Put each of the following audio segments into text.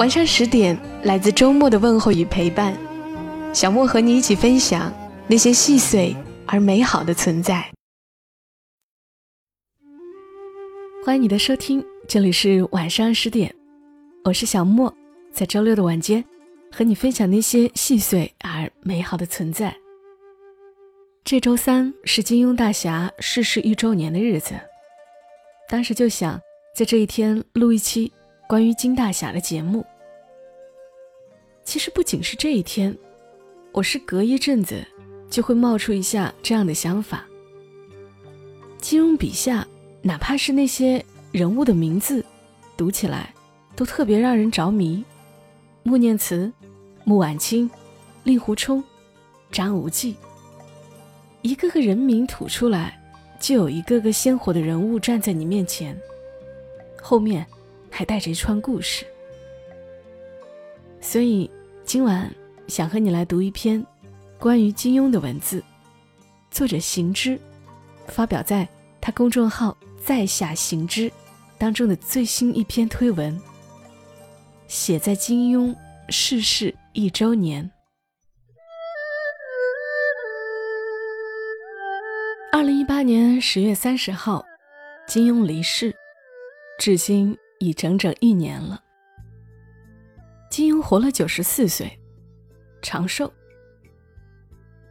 晚上十点，来自周末的问候与陪伴，小莫和你一起分享那些细碎而美好的存在。欢迎你的收听，这里是晚上十点，我是小莫，在周六的晚间和你分享那些细碎而美好的存在。这周三是金庸大侠逝世一周年的日子，当时就想在这一天录一期。关于金大侠的节目，其实不仅是这一天，我是隔一阵子就会冒出一下这样的想法。金庸笔下，哪怕是那些人物的名字，读起来都特别让人着迷。穆念慈、穆婉清、令狐冲、张无忌，一个个人名吐出来，就有一个个鲜活的人物站在你面前，后面。还带着一串故事，所以今晚想和你来读一篇关于金庸的文字，作者行之发表在他公众号“在下行之”当中的最新一篇推文，写在金庸逝世一周年。二零一八年十月三十号，金庸离世，至今。已整整一年了。金庸活了九十四岁，长寿。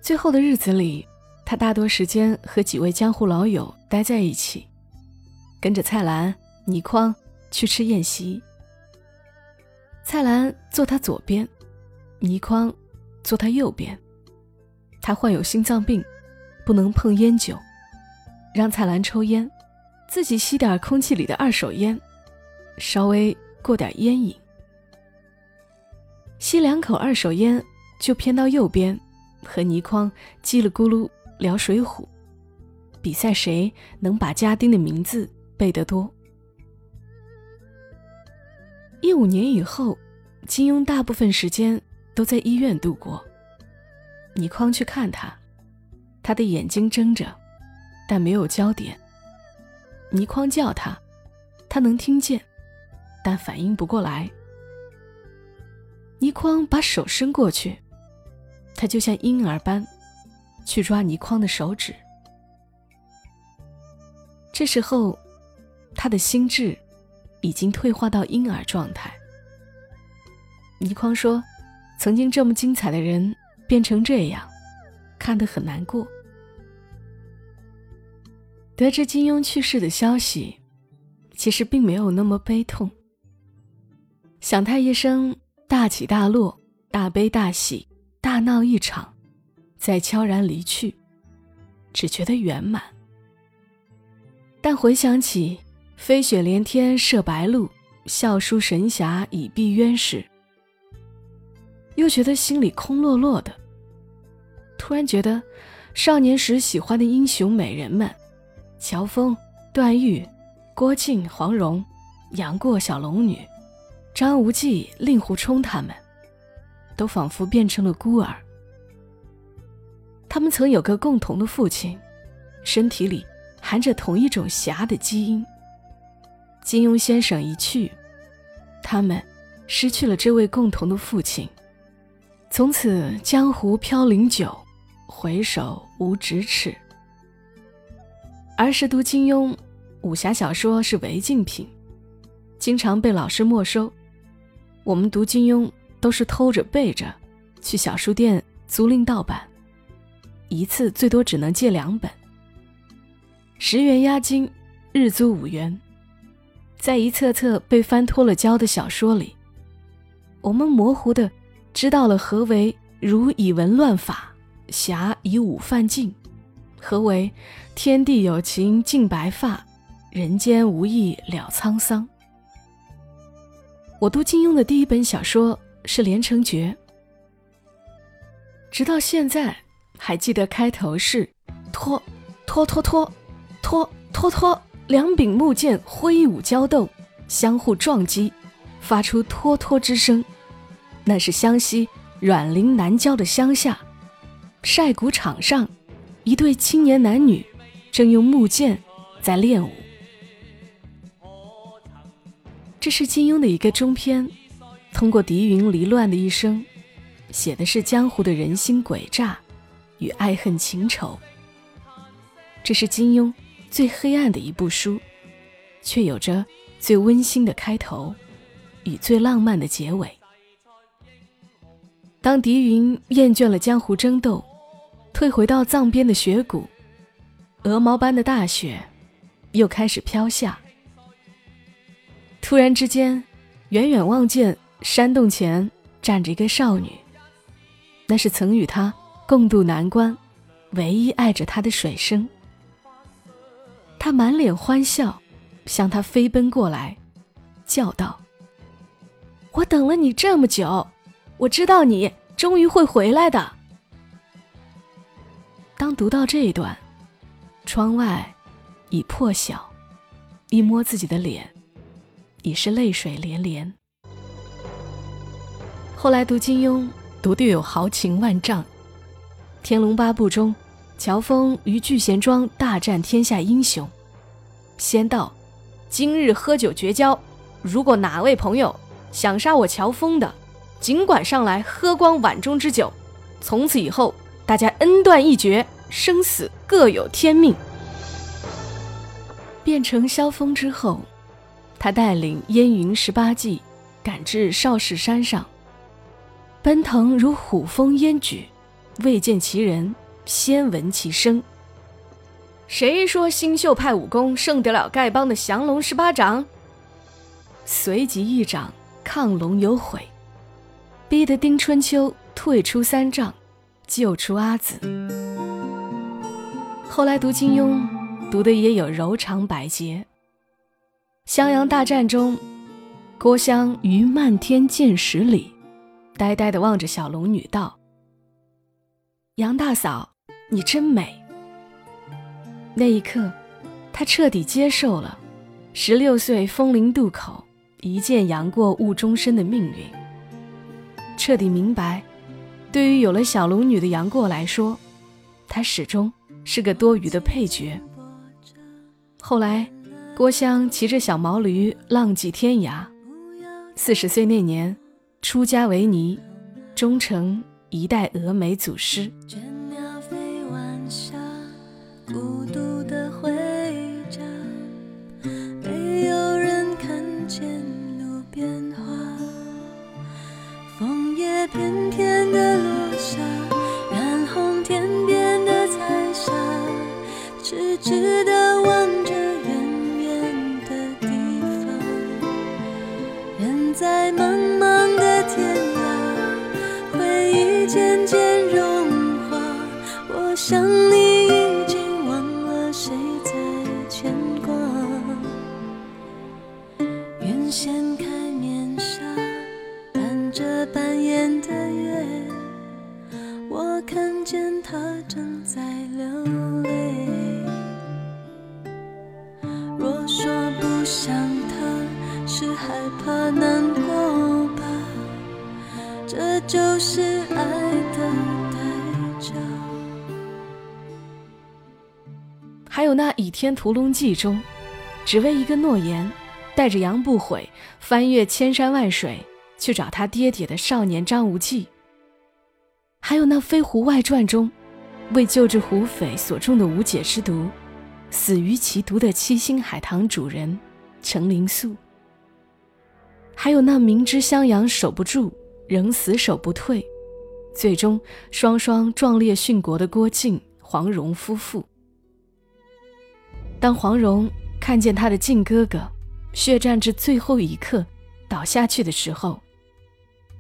最后的日子里，他大多时间和几位江湖老友待在一起，跟着蔡澜、倪匡去吃宴席。蔡澜坐他左边，倪匡坐他右边。他患有心脏病，不能碰烟酒，让蔡澜抽烟，自己吸点空气里的二手烟。稍微过点烟瘾，吸两口二手烟，就偏到右边，和倪匡叽里咕噜聊《水浒》，比赛谁能把家丁的名字背得多。一五年以后，金庸大部分时间都在医院度过。倪匡去看他，他的眼睛睁着，但没有焦点。倪匡叫他，他能听见。但反应不过来，倪匡把手伸过去，他就像婴儿般去抓倪匡的手指。这时候，他的心智已经退化到婴儿状态。倪匡说：“曾经这么精彩的人变成这样，看得很难过。”得知金庸去世的消息，其实并没有那么悲痛。想他一生大起大落，大悲大喜，大闹一场，再悄然离去，只觉得圆满。但回想起“飞雪连天射白鹿，笑书神侠倚碧鸳”时，又觉得心里空落落的。突然觉得，少年时喜欢的英雄美人们，乔峰、段誉、郭靖、黄蓉、杨过、小龙女。张无忌、令狐冲他们，都仿佛变成了孤儿。他们曾有个共同的父亲，身体里含着同一种侠的基因。金庸先生一去，他们失去了这位共同的父亲，从此江湖飘零久，回首无咫尺。儿时读金庸，武侠小说是违禁品，经常被老师没收。我们读金庸都是偷着背着，去小书店租赁盗版，一次最多只能借两本。十元押金，日租五元。在一册册被翻脱了胶的小说里，我们模糊的知道了何为“儒以文乱法，侠以武犯禁”，何为“天地有情尽白发，人间无义了沧桑”。我读金庸的第一本小说是《连城诀》，直到现在还记得开头是“拖拖拖拖拖拖拖”，两柄木剑挥舞交斗，相互撞击，发出“拖拖”之声。那是湘西阮陵南郊的乡下，晒谷场上，一对青年男女正用木剑在练武。这是金庸的一个中篇，通过狄云离乱的一生，写的是江湖的人心诡诈与爱恨情仇。这是金庸最黑暗的一部书，却有着最温馨的开头与最浪漫的结尾。当狄云厌倦了江湖争斗，退回到藏边的雪谷，鹅毛般的大雪又开始飘下。突然之间，远远望见山洞前站着一个少女，那是曾与他共度难关、唯一爱着他的水生。他满脸欢笑，向他飞奔过来，叫道：“我等了你这么久，我知道你终于会回来的。”当读到这一段，窗外已破晓，一摸自己的脸。已是泪水连连。后来读金庸，读的有豪情万丈。《天龙八部》中，乔峰与聚贤庄大战天下英雄，仙道：“今日喝酒绝交，如果哪位朋友想杀我乔峰的，尽管上来喝光碗中之酒，从此以后大家恩断义绝，生死各有天命。”变成萧峰之后。他带领燕云十八骑赶至少室山上，奔腾如虎风烟举，未见其人，先闻其声。谁说新秀派武功胜得了丐帮的降龙十八掌？随即一掌亢龙有悔，逼得丁春秋退出三丈，救出阿紫。后来读金庸，读的也有柔肠百结。襄阳大战中，郭襄于漫天箭石里，呆呆地望着小龙女道：“杨大嫂，你真美。”那一刻，他彻底接受了十六岁风陵渡口一见杨过误终身的命运，彻底明白，对于有了小龙女的杨过来说，他始终是个多余的配角。后来。郭襄骑着小毛驴浪迹天涯，四十岁那年出家为尼，终成一代峨眉祖师。想他，是害怕难过吧？这就是爱的代价。还有那《倚天屠龙记》中，只为一个诺言，带着杨不悔翻越千山万水去找他爹爹的少年张无忌；还有那《飞狐外传》中，为救治狐匪所中的无解之毒，死于其毒的七星海棠主人程灵素；还有那明知襄阳守不住。仍死守不退，最终双双壮烈殉国的郭靖、黄蓉夫妇。当黄蓉看见她的靖哥哥血战至最后一刻倒下去的时候，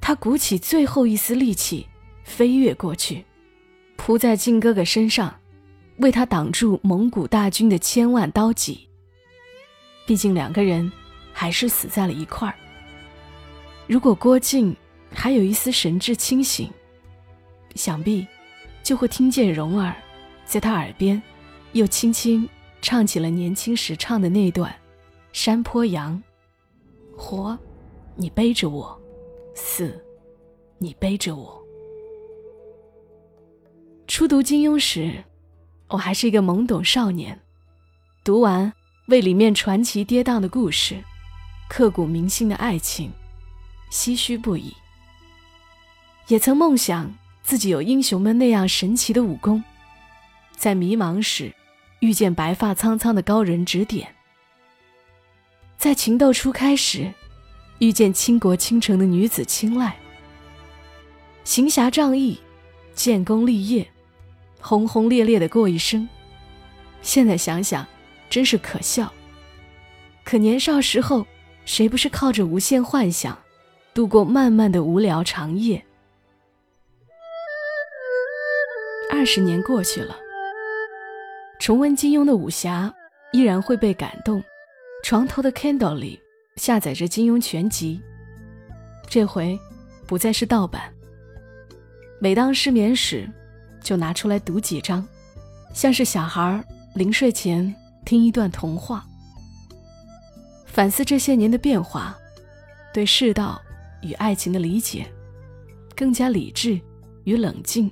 她鼓起最后一丝力气飞跃过去，扑在靖哥哥身上，为他挡住蒙古大军的千万刀戟。毕竟两个人还是死在了一块儿。如果郭靖还有一丝神志清醒，想必就会听见蓉儿在他耳边又轻轻唱起了年轻时唱的那段《山坡羊》：活，你背着我；死，你背着我。初读金庸时，我还是一个懵懂少年，读完为里面传奇跌宕的故事、刻骨铭心的爱情。唏嘘不已，也曾梦想自己有英雄们那样神奇的武功，在迷茫时遇见白发苍苍的高人指点，在情窦初开时遇见倾国倾城的女子青睐，行侠仗义、建功立业、轰轰烈烈的过一生。现在想想，真是可笑。可年少时候，谁不是靠着无限幻想？度过漫漫的无聊长夜。二十年过去了，重温金庸的武侠，依然会被感动。床头的 Kindle 里下载着金庸全集，这回不再是盗版。每当失眠时，就拿出来读几章，像是小孩临睡前听一段童话，反思这些年的变化，对世道。与爱情的理解更加理智与冷静，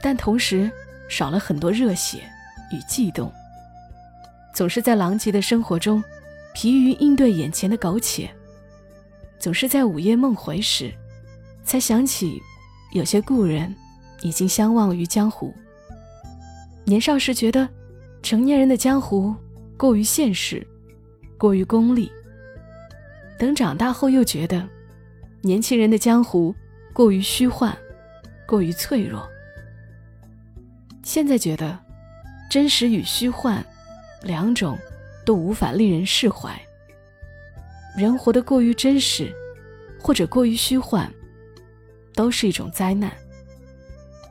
但同时少了很多热血与悸动。总是在狼藉的生活中疲于应对眼前的苟且，总是在午夜梦回时才想起有些故人已经相忘于江湖。年少时觉得成年人的江湖过于现实，过于功利。等长大后又觉得。年轻人的江湖过于虚幻，过于脆弱。现在觉得，真实与虚幻两种都无法令人释怀。人活得过于真实，或者过于虚幻，都是一种灾难。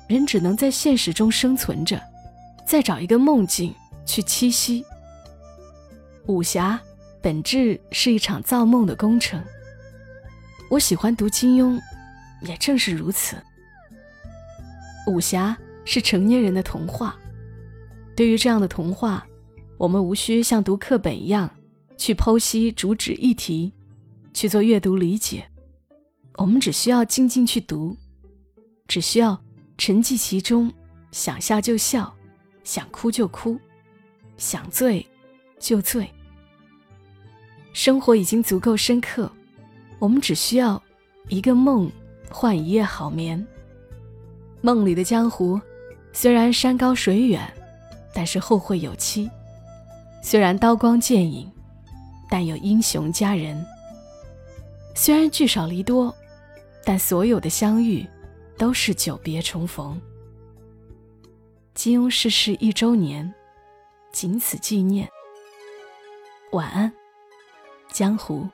人只能在现实中生存着，再找一个梦境去栖息。武侠本质是一场造梦的工程。我喜欢读金庸，也正是如此。武侠是成年人的童话，对于这样的童话，我们无需像读课本一样去剖析主旨议题，去做阅读理解。我们只需要静静去读，只需要沉寂其中，想笑就笑，想哭就哭，想醉就醉。生活已经足够深刻。我们只需要一个梦，换一夜好眠。梦里的江湖，虽然山高水远，但是后会有期；虽然刀光剑影，但有英雄佳人。虽然聚少离多，但所有的相遇都是久别重逢。金庸逝世一周年，仅此纪念。晚安，江湖。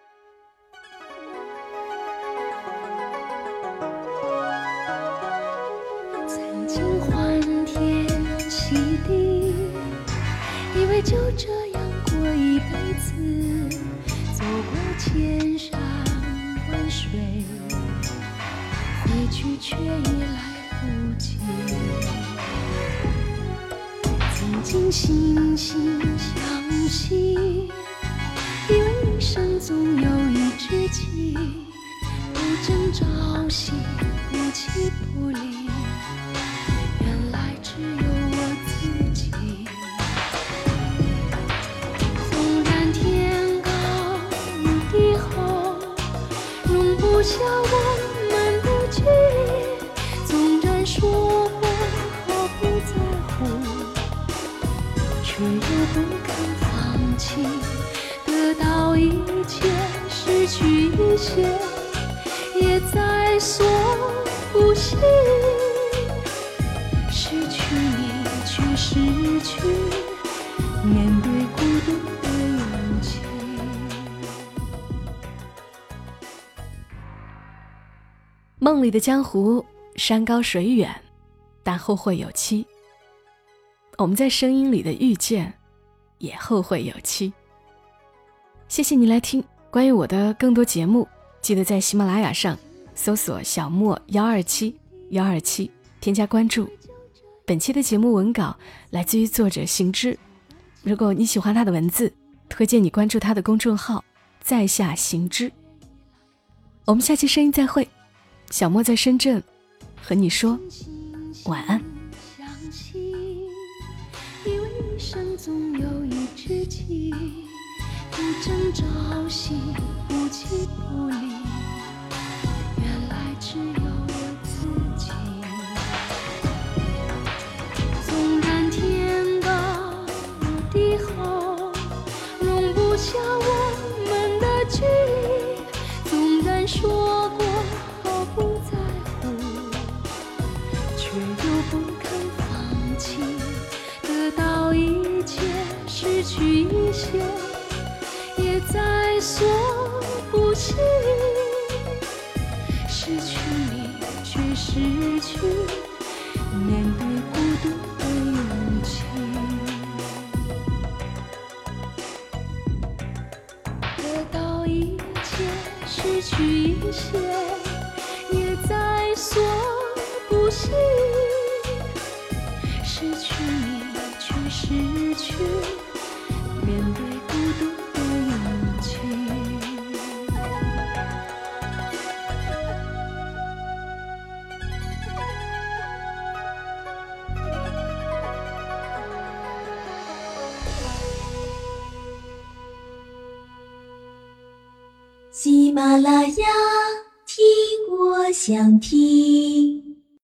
惺惺相惜一生总有一知己不争朝夕不弃不离原来只有我自己。纵然天高地厚容不下不肯放弃。得到一切，失去一些，也在所不惜。失去你，却失去面对孤独的勇气。梦里的江湖，山高水远，但后会有期。我们在声音里的遇见，也后会有期。谢谢你来听关于我的更多节目。记得在喜马拉雅上搜索“小莫幺二七幺二七”，添加关注。本期的节目文稿来自于作者行之。如果你喜欢他的文字，推荐你关注他的公众号“在下行之”。我们下期声音再会，小莫在深圳和你说晚安。惜。失去你却失去面对孤独的恐惧。喜马拉雅，听我想听。